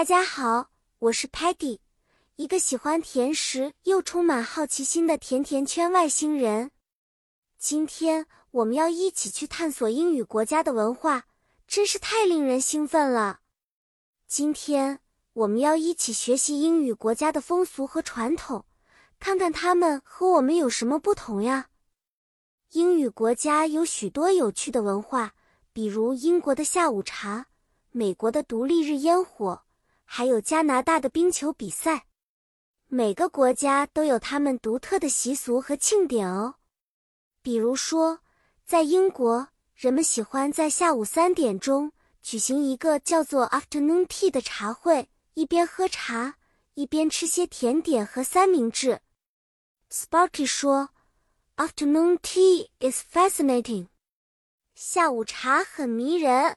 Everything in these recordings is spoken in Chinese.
大家好，我是 Patty，一个喜欢甜食又充满好奇心的甜甜圈外星人。今天我们要一起去探索英语国家的文化，真是太令人兴奋了。今天我们要一起学习英语国家的风俗和传统，看看他们和我们有什么不同呀。英语国家有许多有趣的文化，比如英国的下午茶，美国的独立日烟火。还有加拿大的冰球比赛，每个国家都有他们独特的习俗和庆典哦。比如说，在英国，人们喜欢在下午三点钟举行一个叫做 Afternoon Tea 的茶会，一边喝茶，一边吃些甜点和三明治。Sparky 说：“Afternoon tea is fascinating。”下午茶很迷人。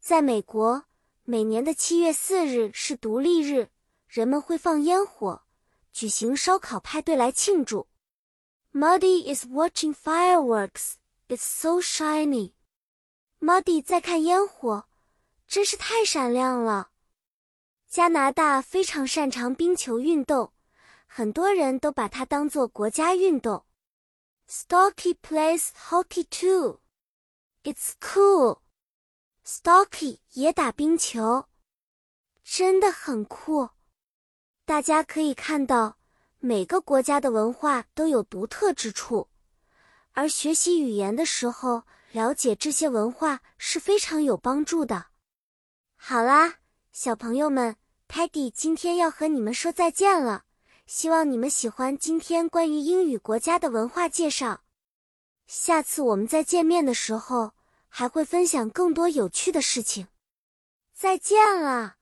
在美国。每年的七月四日是独立日，人们会放烟火，举行烧烤派对来庆祝。Muddy is watching fireworks. It's so shiny. Muddy 在看烟火，真是太闪亮了。加拿大非常擅长冰球运动，很多人都把它当做国家运动。Stocky plays hockey too. It's cool. Stocky 也打冰球，真的很酷。大家可以看到，每个国家的文化都有独特之处，而学习语言的时候，了解这些文化是非常有帮助的。好啦，小朋友们，Teddy 今天要和你们说再见了。希望你们喜欢今天关于英语国家的文化介绍。下次我们再见面的时候。还会分享更多有趣的事情。再见了。